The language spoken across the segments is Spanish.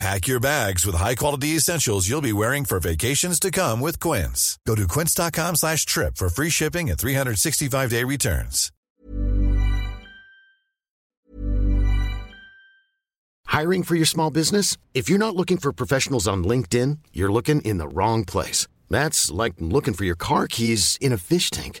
Pack your bags with high-quality essentials you'll be wearing for vacations to come with Quince. Go to quince.com slash trip for free shipping and 365-day returns. Hiring for your small business? If you're not looking for professionals on LinkedIn, you're looking in the wrong place. That's like looking for your car keys in a fish tank.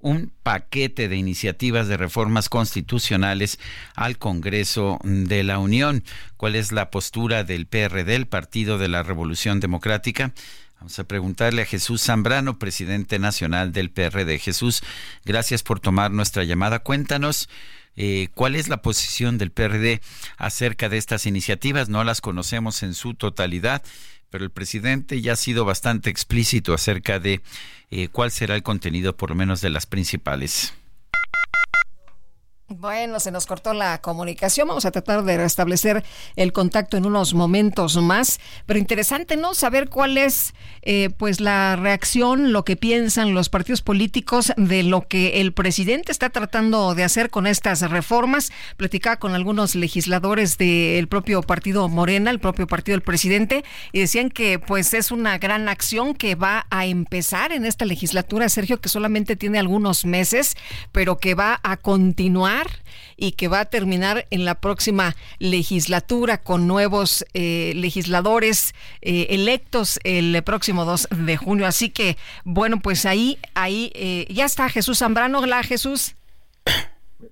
un paquete de iniciativas de reformas constitucionales al Congreso de la Unión. ¿Cuál es la postura del PRD, el Partido de la Revolución Democrática? Vamos a preguntarle a Jesús Zambrano, presidente nacional del PRD. Jesús, gracias por tomar nuestra llamada. Cuéntanos eh, cuál es la posición del PRD acerca de estas iniciativas. No las conocemos en su totalidad, pero el presidente ya ha sido bastante explícito acerca de eh, cuál será el contenido, por lo menos de las principales. Bueno, se nos cortó la comunicación. Vamos a tratar de restablecer el contacto en unos momentos más. Pero interesante, ¿no? Saber cuál es, eh, pues, la reacción, lo que piensan los partidos políticos de lo que el presidente está tratando de hacer con estas reformas. Platicaba con algunos legisladores del propio partido Morena, el propio partido del presidente, y decían que, pues, es una gran acción que va a empezar en esta legislatura, Sergio, que solamente tiene algunos meses, pero que va a continuar y que va a terminar en la próxima legislatura con nuevos eh, legisladores eh, electos el próximo 2 de junio. Así que, bueno, pues ahí, ahí eh, ya está Jesús Zambrano. Hola, Jesús.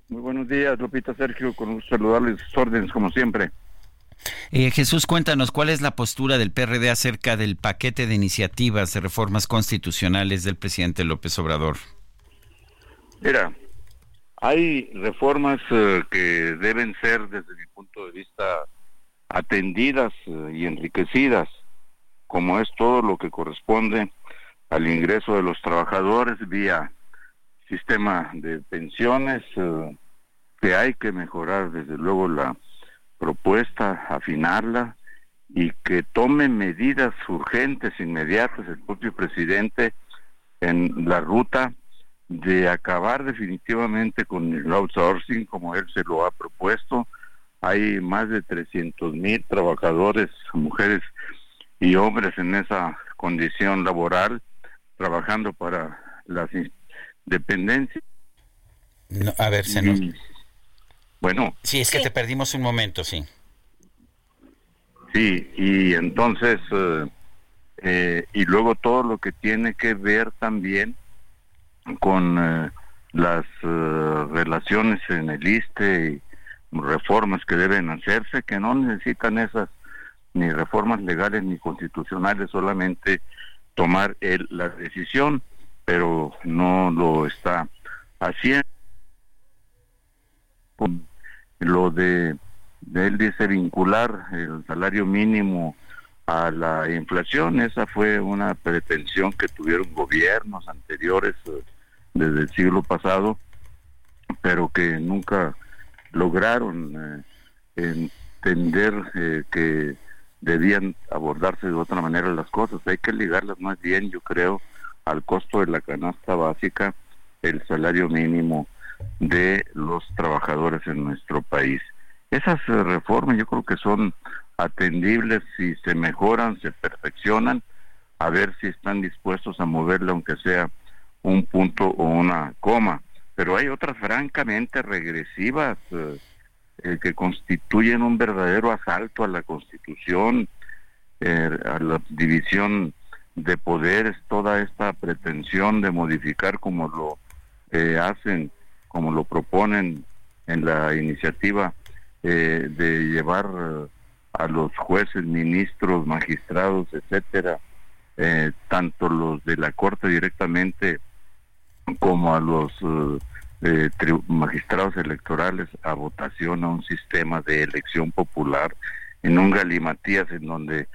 Muy buenos días, Lupita Sergio, con saludarles sus órdenes como siempre. Jesús, cuéntanos cuál es la postura del PRD acerca del paquete de iniciativas de reformas constitucionales del presidente López Obrador. Mira, hay reformas eh, que deben ser, desde mi punto de vista, atendidas eh, y enriquecidas, como es todo lo que corresponde al ingreso de los trabajadores vía sistema de pensiones, eh, que hay que mejorar desde luego la propuesta, afinarla y que tome medidas urgentes, inmediatas, el propio presidente en la ruta de acabar definitivamente con el outsourcing como él se lo ha propuesto. Hay más de 300 mil trabajadores, mujeres y hombres en esa condición laboral, trabajando para las dependencias. a ver, se nos... Bueno. Sí, es que te perdimos un momento, sí. Sí, y entonces, eh, eh, y luego todo lo que tiene que ver también con eh, las eh, relaciones en el ISTE y reformas que deben hacerse, que no necesitan esas ni reformas legales ni constitucionales, solamente tomar el, la decisión, pero no lo está haciendo. Con lo de, de él dice vincular el salario mínimo a la inflación, esa fue una pretensión que tuvieron gobiernos anteriores eh, desde el siglo pasado, pero que nunca lograron eh, entender eh, que debían abordarse de otra manera las cosas. Hay que ligarlas más bien, yo creo, al costo de la canasta básica, el salario mínimo de los trabajadores en nuestro país. Esas eh, reformas yo creo que son atendibles si se mejoran, se perfeccionan, a ver si están dispuestos a moverla aunque sea un punto o una coma, pero hay otras francamente regresivas eh, eh, que constituyen un verdadero asalto a la Constitución, eh, a la división de poderes, toda esta pretensión de modificar como lo hacen, como lo proponen en la iniciativa de llevar a los jueces, ministros, magistrados, etcétera, tanto los de la corte directamente como a los magistrados electorales a votación a un sistema de elección popular en un galimatías en donde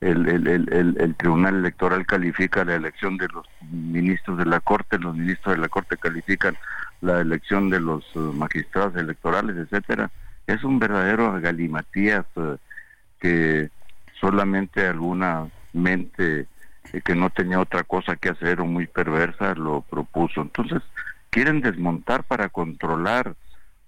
el, Tribunal Electoral califica la elección de los ministros de la Corte, los ministros de la Corte califican la elección de los eh, magistrados electorales, etcétera. Es un verdadero galimatías eh, que solamente alguna mente eh, que no tenía otra cosa que hacer o muy perversa lo propuso. Entonces, quieren desmontar para controlar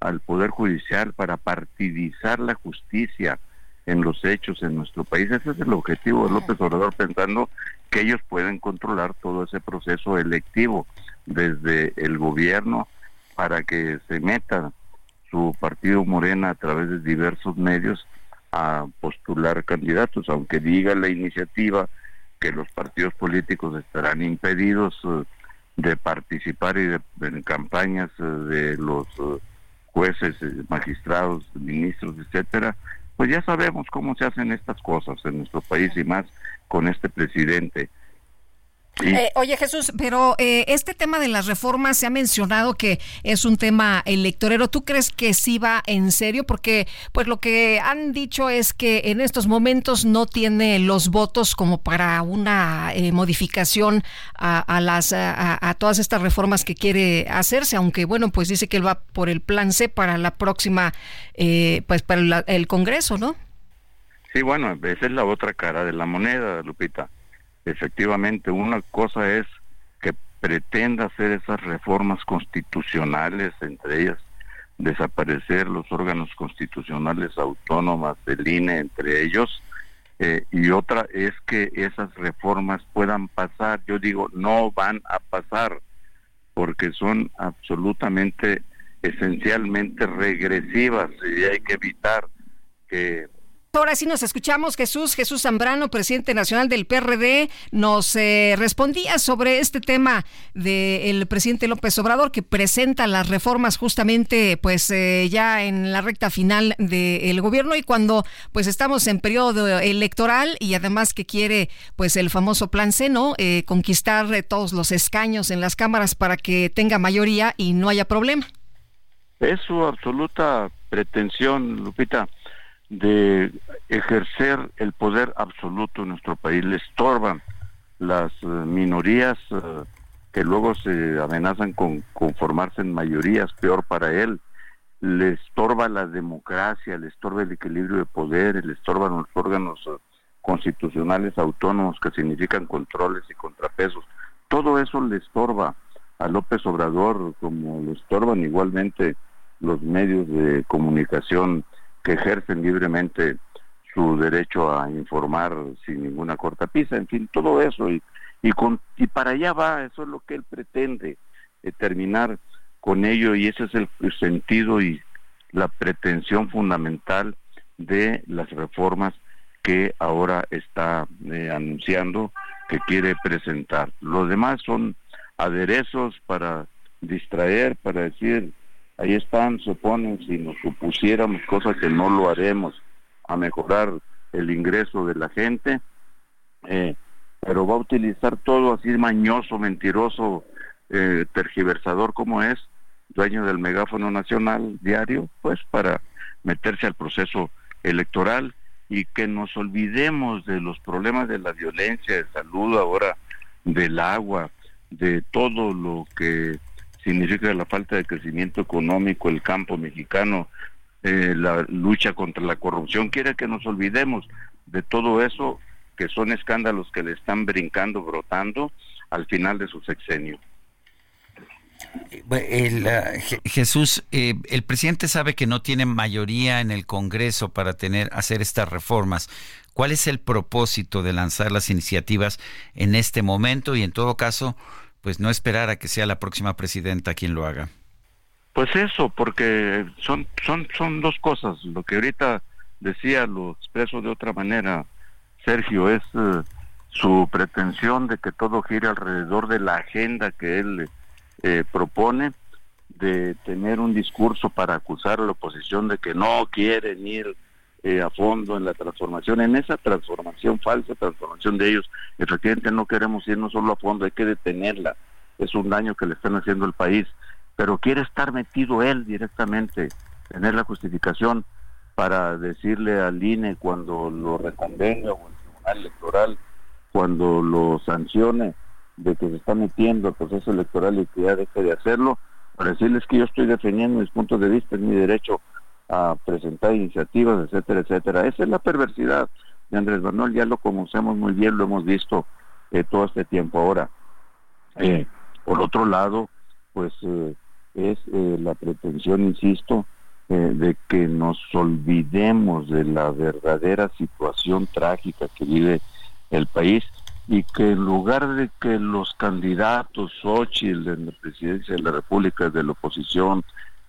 al Poder Judicial, para partidizar la justicia, en los hechos en nuestro país. Ese es el objetivo de López Obrador, pensando que ellos pueden controlar todo ese proceso electivo desde el gobierno para que se meta su partido Morena a través de diversos medios a postular candidatos, aunque diga la iniciativa que los partidos políticos estarán impedidos eh, de participar y de, en campañas eh, de los eh, jueces, magistrados, ministros, etcétera, pues ya sabemos cómo se hacen estas cosas en nuestro país y más con este presidente. Eh, oye Jesús, pero eh, este tema de las reformas se ha mencionado que es un tema electorero. ¿Tú crees que sí va en serio? Porque pues lo que han dicho es que en estos momentos no tiene los votos como para una eh, modificación a, las a, todas estas reformas que quiere hacerse, aunque bueno pues dice que él va por el plan C para la próxima pues para el Congreso, ¿no? Sí, bueno, esa es la otra cara de la moneda, Lupita efectivamente, una cosa es que pretenda hacer esas reformas constitucionales, entre ellas desaparecer los órganos constitucionales autónomas del INE, entre ellos, eh, y otra es que esas reformas puedan pasar. Yo digo, no van a pasar porque son absolutamente, esencialmente regresivas y hay que evitar que Ahora sí nos escuchamos. Jesús, Jesús Zambrano, presidente nacional del PRD, nos eh, respondía sobre este tema del presidente López Obrador que presenta las reformas justamente pues eh, ya en la recta final del gobierno y cuando pues estamos en periodo electoral y además que quiere pues el famoso plan C, ¿no? Eh, conquistar todos los escaños en las cámaras para que tenga mayoría y no haya problema. Es su absoluta pretensión, Lupita de ejercer el poder absoluto en nuestro país. Le estorban las eh, minorías eh, que luego se amenazan con conformarse en mayorías, peor para él. Le estorba la democracia, le estorba el equilibrio de poder, le estorban los órganos eh, constitucionales autónomos que significan controles y contrapesos. Todo eso le estorba a López Obrador, como le estorban igualmente los medios de comunicación que ejercen libremente su derecho a informar sin ninguna cortapisa, en fin, todo eso y y, con, y para allá va, eso es lo que él pretende, eh, terminar con ello y ese es el, sentido y la pretensión fundamental de las reformas que ahora está eh, anunciando que quiere presentar. Los demás son aderezos para distraer, para decir ahí están, se ponen, si nos supusiéramos, cosa que no lo haremos, a mejorar el ingreso de la gente, eh, pero va a utilizar todo así mañoso, mentiroso, eh, tergiversador como es, dueño del megáfono nacional diario, pues para meterse al proceso electoral. Y que nos olvidemos de los problemas de la violencia, de salud ahora, del agua, de todo lo que significa la falta de crecimiento económico, el campo mexicano, eh, la lucha contra la corrupción. Quiere que nos olvidemos de todo eso, que son escándalos que le están brincando, brotando al final de su sexenio. El, uh, Jesús, eh, el presidente sabe que no tiene mayoría en el Congreso para tener hacer estas reformas. ¿Cuál es el propósito de lanzar las iniciativas en este momento y en todo caso, pues no esperar a que sea la próxima presidenta quien lo haga. Pues eso, porque son, son, son dos cosas. Lo que ahorita decía, lo expreso de otra manera, Sergio, es eh, su pretensión de que todo gire alrededor de la agenda que él eh, propone de tener un discurso para acusar a la oposición de que no quieren ir eh, a fondo en la transformación, en esa transformación, falsa transformación de ellos, efectivamente no queremos ir no solo a fondo, hay que detenerla, es un daño que le están haciendo al país, pero quiere estar metido él directamente, tener la justificación para decirle al INE cuando lo reconvenga o el Tribunal Electoral, cuando lo sancione de que se está metiendo al proceso electoral y que ya deje de hacerlo, para decirles que yo estoy defendiendo mis puntos de vista, es mi derecho a presentar iniciativas, etcétera, etcétera. Esa es la perversidad de Andrés Manuel, ya lo conocemos muy bien, lo hemos visto eh, todo este tiempo ahora. Eh, por otro lado, pues eh, es la pretensión, insisto, de que nos olvidemos de la verdadera situación trágica que vive el país y que en lugar de que los candidatos Xochitl en la presidencia de la República de la oposición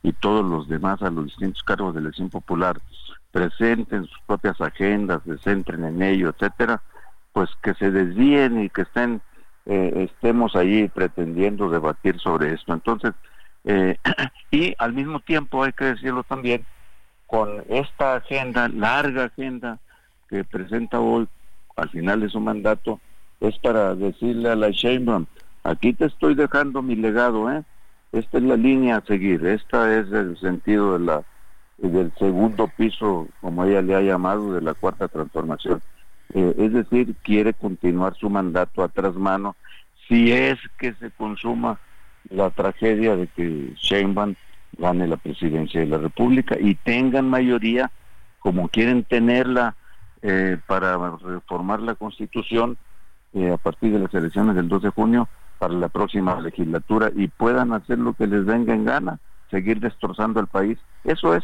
y todos los demás a los distintos cargos de elección popular presenten sus propias agendas, se centren en ello, etcétera, pues que se desvíen y que estén eh, estemos ahí pretendiendo debatir sobre esto. Entonces, eh, y al mismo tiempo hay que decirlo también, con esta agenda, larga agenda que presenta hoy al final de su mandato, es para decirle a la Sheinbaum, aquí te estoy dejando mi legado, ¿eh? Esta es la línea a seguir, esta es el sentido de la del segundo piso, como ella le ha llamado, de la cuarta transformación. Eh, es decir, quiere continuar su mandato a tras mano si es que se consuma la tragedia de que Sheinbaum gane la presidencia de la República y tengan mayoría como quieren tenerla eh, para reformar la Constitución eh, a partir de las elecciones del 2 de junio para la próxima legislatura y puedan hacer lo que les venga en gana, seguir destrozando el país. Eso es.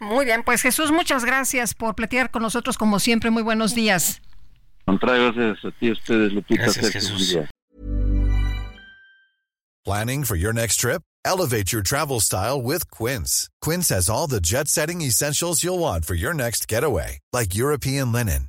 Muy bien, pues Jesús, muchas gracias por platicar con nosotros como siempre. Muy buenos días. gracias a ti, a ustedes, Lupita. Gracias, Jesús. Planning for your next trip? Elevate your travel style with Quince. Quince has all the jet-setting essentials you'll want for your next getaway, like European linen